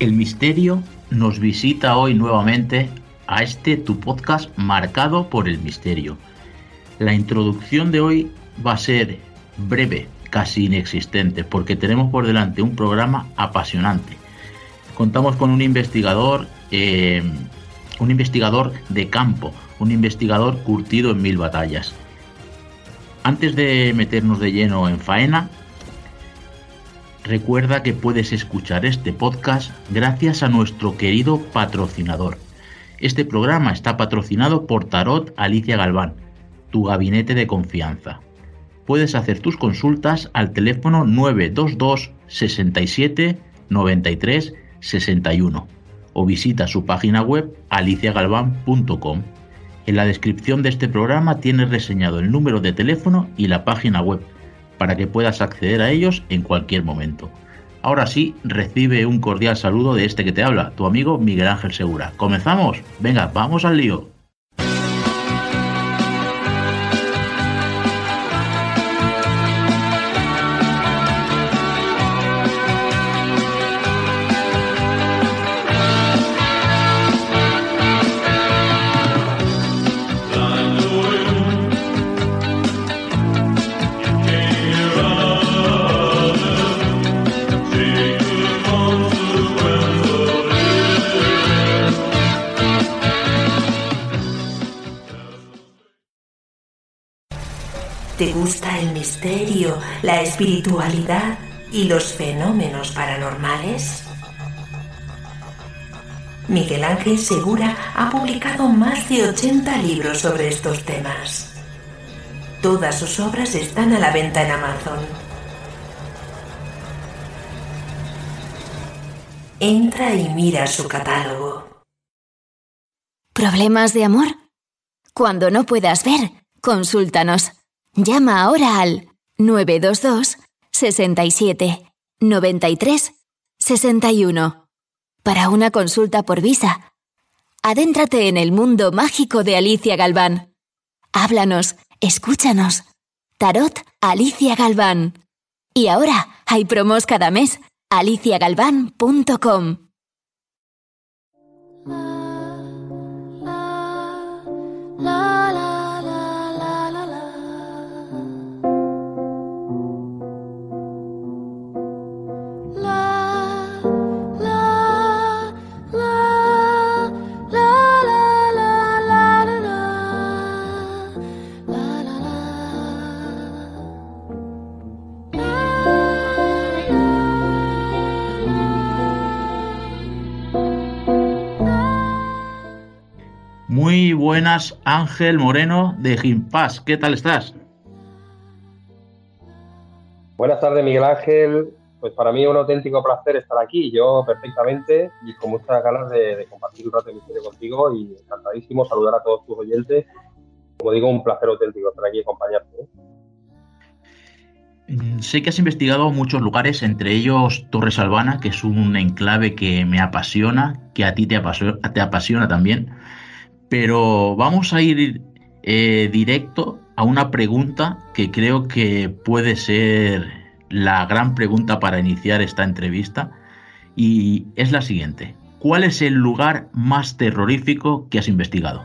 El misterio nos visita hoy nuevamente a este tu podcast marcado por el misterio. La introducción de hoy va a ser breve, casi inexistente, porque tenemos por delante un programa apasionante. Contamos con un investigador, eh, un investigador de campo, un investigador curtido en mil batallas. Antes de meternos de lleno en faena, Recuerda que puedes escuchar este podcast gracias a nuestro querido patrocinador. Este programa está patrocinado por Tarot Alicia Galván, tu gabinete de confianza. Puedes hacer tus consultas al teléfono 922 67 93 61 o visita su página web aliciagalván.com. En la descripción de este programa tienes reseñado el número de teléfono y la página web para que puedas acceder a ellos en cualquier momento. Ahora sí, recibe un cordial saludo de este que te habla, tu amigo Miguel Ángel Segura. ¿Comenzamos? Venga, vamos al lío. ¿Te gusta el misterio, la espiritualidad y los fenómenos paranormales? Miguel Ángel Segura ha publicado más de 80 libros sobre estos temas. Todas sus obras están a la venta en Amazon. Entra y mira su catálogo. ¿Problemas de amor? Cuando no puedas ver, consúltanos. Llama ahora al 922 67 93 61 para una consulta por visa. Adéntrate en el mundo mágico de Alicia Galván. Háblanos, escúchanos. Tarot Alicia Galván. Y ahora hay promos cada mes. aliciagalván.com. Muy buenas, Ángel Moreno de Gimpás. ¿Qué tal estás? Buenas tardes, Miguel Ángel. Pues para mí es un auténtico placer estar aquí. Yo perfectamente y con muchas ganas de, de compartir un rato de misterio contigo y encantadísimo saludar a todos tus oyentes. Como digo, un placer auténtico estar aquí y acompañarte. ¿eh? Mm, Sé que has investigado muchos lugares, entre ellos Torres Albana, que es un enclave que me apasiona, que a ti te apasiona, te apasiona también. Pero vamos a ir eh, directo a una pregunta que creo que puede ser la gran pregunta para iniciar esta entrevista. y es la siguiente. ¿Cuál es el lugar más terrorífico que has investigado?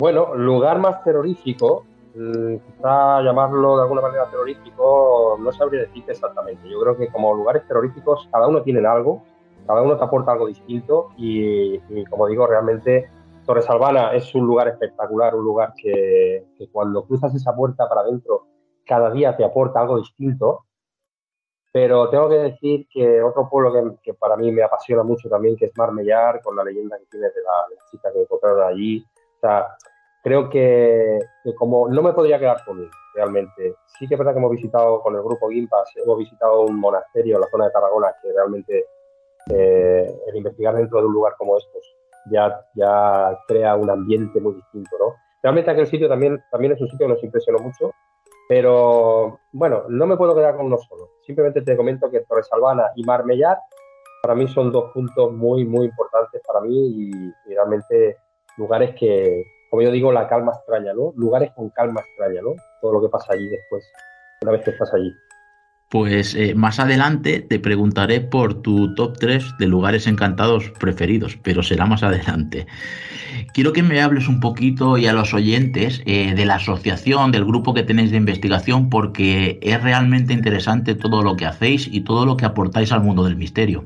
Bueno, lugar más terrorífico, mm, quizá llamarlo de alguna manera terrorífico, no sabría decirte exactamente. Yo creo que como lugares terroríficos, cada uno tiene algo, cada uno te aporta algo distinto y, como digo, realmente Torres Albana es un lugar espectacular, un lugar que, cuando cruzas esa puerta para adentro, cada día te aporta algo distinto. Pero tengo que decir que otro pueblo que, para mí me apasiona mucho también, que es Marmellar, con la leyenda que tiene de la, de la chica que encontraron allí. O sea, creo que, como no me podría quedar con él, realmente. Sí que es verdad que hemos visitado con el grupo Gimpas, hemos visitado un monasterio en la zona de Tarragona que realmente eh, el investigar dentro de un lugar como estos ya, ya crea un ambiente muy distinto, ¿no? Realmente aquel sitio también, también es un sitio que nos impresionó mucho, pero bueno, no me puedo quedar con uno solo. Simplemente te comento que Torres Albana y Marmellar para mí son dos puntos muy, muy importantes para mí y realmente lugares que, como yo digo, la calma extraña, ¿no? Lugares con calma extraña, ¿no? Todo lo que pasa allí después, una vez que estás allí. Pues eh, más adelante te preguntaré por tu top 3 de lugares encantados preferidos, pero será más adelante. Quiero que me hables un poquito y a los oyentes eh, de la asociación, del grupo que tenéis de investigación, porque es realmente interesante todo lo que hacéis y todo lo que aportáis al mundo del misterio.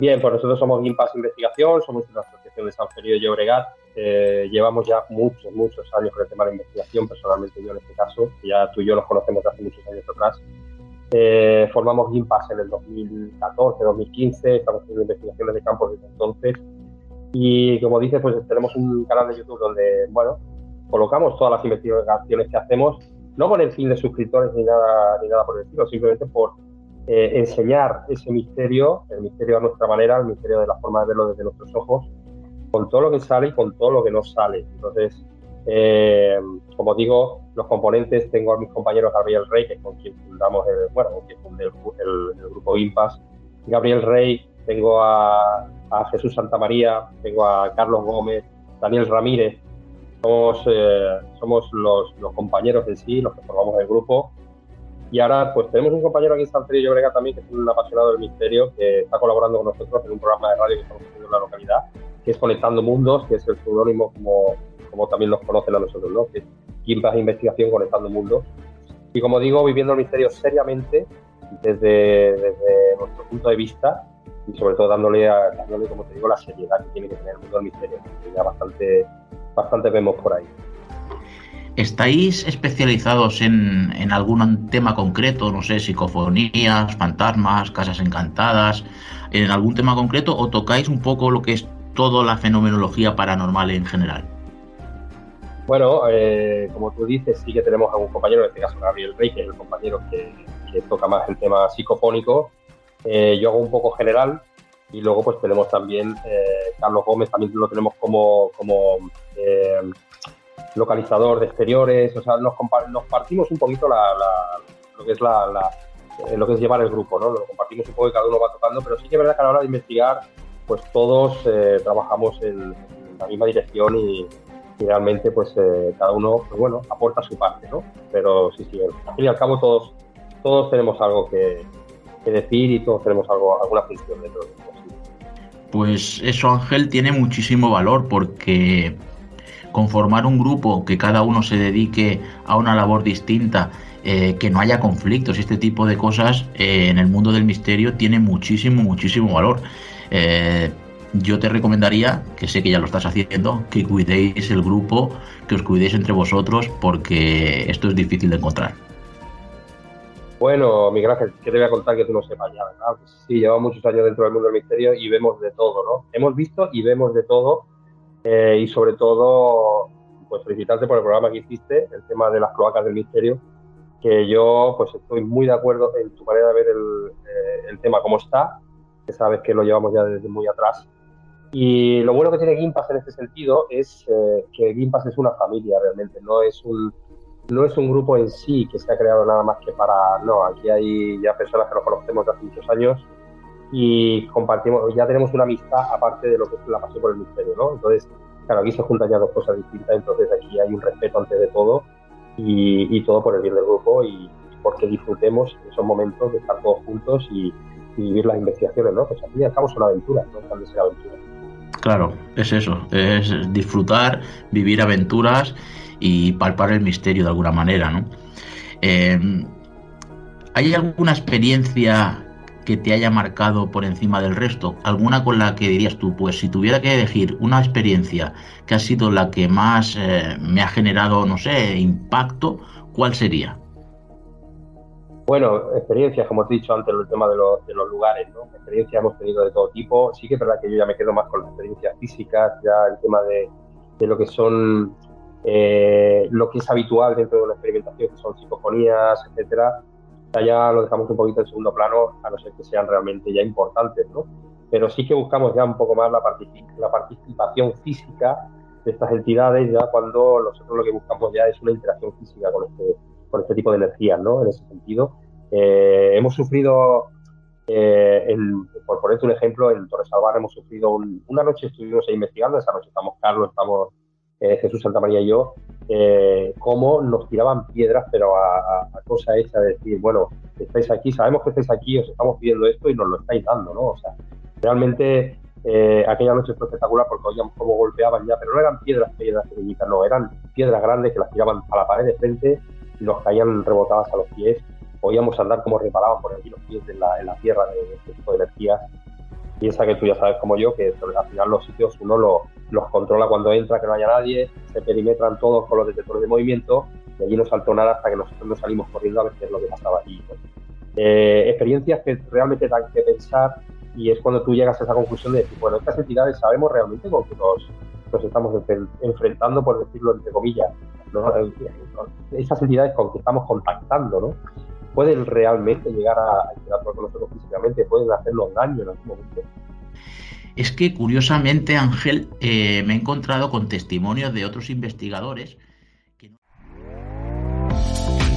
Bien, pues nosotros somos Gimpas Investigación, somos una asociación de San Felipe de Llobregat. Eh, llevamos ya muchos, muchos años con el tema de investigación, personalmente yo en este caso, ya tú y yo nos conocemos hace muchos años atrás. Eh, formamos Gimpas en el 2014, 2015, estamos haciendo investigaciones de campo desde entonces. Y como dices, pues tenemos un canal de YouTube donde, bueno, colocamos todas las investigaciones que hacemos, no con el fin de suscriptores ni nada, ni nada por el estilo, simplemente por eh, enseñar ese misterio, el misterio a nuestra manera, el misterio de la forma de verlo desde nuestros ojos, con todo lo que sale y con todo lo que no sale. Entonces, eh, como digo, los componentes, tengo a mis compañeros Gabriel Rey, que es con quien fundamos el, bueno, con quien fundé el, grupo Impas, Gabriel Rey, tengo a, Jesús Santamaría, tengo a Carlos Gómez, Daniel Ramírez, somos, eh, somos los, compañeros en sí, los que formamos el grupo, y ahora, pues tenemos un compañero aquí en San Felipe también, que es un apasionado del misterio, que está colaborando con nosotros en un programa de radio que estamos haciendo en la localidad, que es Conectando Mundos, que es el seudónimo como, como también nos conocen a nosotros, ¿no? Que es Investigación Conectando Mundos. Y como digo, viviendo el misterio seriamente, desde, desde nuestro punto de vista, y sobre todo dándole, dándole, como te digo, la seriedad que tiene que tener el mundo del misterio, que ya bastante, bastante vemos por ahí. ¿Estáis especializados en, algún tema concreto? No sé, psicofonías, fantasmas, casas encantadas, en algún tema concreto o tocáis un poco lo que es toda la fenomenología paranormal en general? Bueno, eh, como tú dices, sí que tenemos a un compañero, en este caso Gabriel Rey, que es el compañero que, toca más el tema psicofónico. Eh, yo hago un poco general y luego pues tenemos también eh, Carlos Gómez, también lo tenemos como, como localizador de exteriores, o sea, nos, nos partimos un poquito lo que es la, eh, lo que es llevar el grupo, ¿no? Lo compartimos un poco y cada uno va tocando, pero sí que es verdad que a la hora de investigar, pues todos eh, trabajamos en, la misma dirección y, realmente pues eh, cada uno, pues bueno, aporta su parte, ¿no? Pero sí, sí, al fin y al cabo todos, todos tenemos algo que, decir y todos tenemos algo, alguna función dentro. Pues eso, Ángel, tiene muchísimo valor porque conformar un grupo que cada uno se dedique a una labor distinta, eh, que no haya conflictos y este tipo de cosas eh, en el mundo del misterio tiene muchísimo, muchísimo valor. Eh, yo te recomendaría, que sé que ya lo estás haciendo, que cuidéis el grupo, que os cuidéis entre vosotros, porque esto es difícil de encontrar. Bueno, Miguel Ángel, ¿qué te voy a contar que tú no sepas ya, verdad? Pues sí, llevamos muchos años dentro del mundo del misterio y vemos de todo, ¿no? Hemos visto y vemos de todo eh, y sobre todo, pues felicitarte por el programa que hiciste, el tema de las cloacas del misterio, que yo pues estoy muy de acuerdo en tu manera de ver el, eh, el tema como está, que sabes que lo llevamos ya desde muy atrás. Y lo bueno que tiene Gimpas en este sentido es eh, que Gimpas es una familia realmente, no es un no es un grupo en sí que se ha creado nada más que para no, aquí hay ya personas que nos conocemos de hace muchos años y compartimos, ya tenemos una amistad aparte de lo que es la pasión por el misterio, ¿no? Entonces, claro, aquí se juntan ya dos cosas distintas, entonces aquí hay un respeto antes de todo y, todo por el bien del grupo y, porque disfrutemos esos momentos de estar todos juntos y, vivir las investigaciones, ¿no? Pues al fin y al cabo aventuras, no. Claro, es eso, es disfrutar, vivir aventuras y palpar el misterio de alguna manera, ¿no? Eh, ¿Hay alguna experiencia que te haya marcado por encima del resto? ¿Alguna con la que dirías tú, pues si tuviera que elegir una experiencia que ha sido la que más eh, me ha generado, no sé, impacto, ¿cuál sería? Bueno, experiencias, como te he dicho antes, el tema de los, de los lugares, ¿no? Experiencias hemos tenido de todo tipo. Sí que es verdad que yo ya me quedo más con las experiencias físicas, ya el tema de, lo que son, eh, lo que es habitual dentro de una experimentación, que son psicofonías, etcétera ya lo dejamos un poquito en segundo plano, a no ser que sean realmente ya importantes, ¿no? Pero sí que buscamos ya un poco más la, la participación física de estas entidades, ya cuando nosotros lo que buscamos ya es una interacción física con este, con este tipo de energías, ¿no? En ese sentido. Eh, hemos sufrido, eh, por ponerte un ejemplo, en Torres Salvar hemos sufrido una noche, estuvimos ahí investigando, esa noche estamos Carlos, estamos eh, Jesús Santa María y yo, eh, cómo nos tiraban piedras, pero a, cosa hecha de decir, bueno, estáis aquí, sabemos que estáis aquí, os estamos pidiendo esto y nos lo estáis dando, ¿no? O sea, realmente eh, aquella noche fue espectacular porque oíamos cómo golpeaban ya, pero no eran piedras pequeñitas, no, eran piedras grandes que las tiraban a la pared de frente y nos caían rebotadas a los pies. Oíamos andar como reparaban por allí los pies en la, en la tierra de este tipo de energías piensa que tú ya sabes como yo que al final los sitios uno los controla cuando entra, que no haya nadie, se perimetran todos con los detectores de movimiento y allí no saltó nada hasta que nosotros nos salimos corriendo a ver qué es lo que pasaba allí. Eh, experiencias que realmente dan que pensar y es cuando tú llegas a esa conclusión de decir, bueno, estas entidades sabemos realmente con qué nos, nos estamos enfrentando, por decirlo entre comillas, esas entidades con que estamos contactando, ¿no? pueden realmente llegar a interactuar con nosotros físicamente, pueden hacernos daño en algún momento. Es que curiosamente, Ángel, eh, me he encontrado con testimonios de otros investigadores.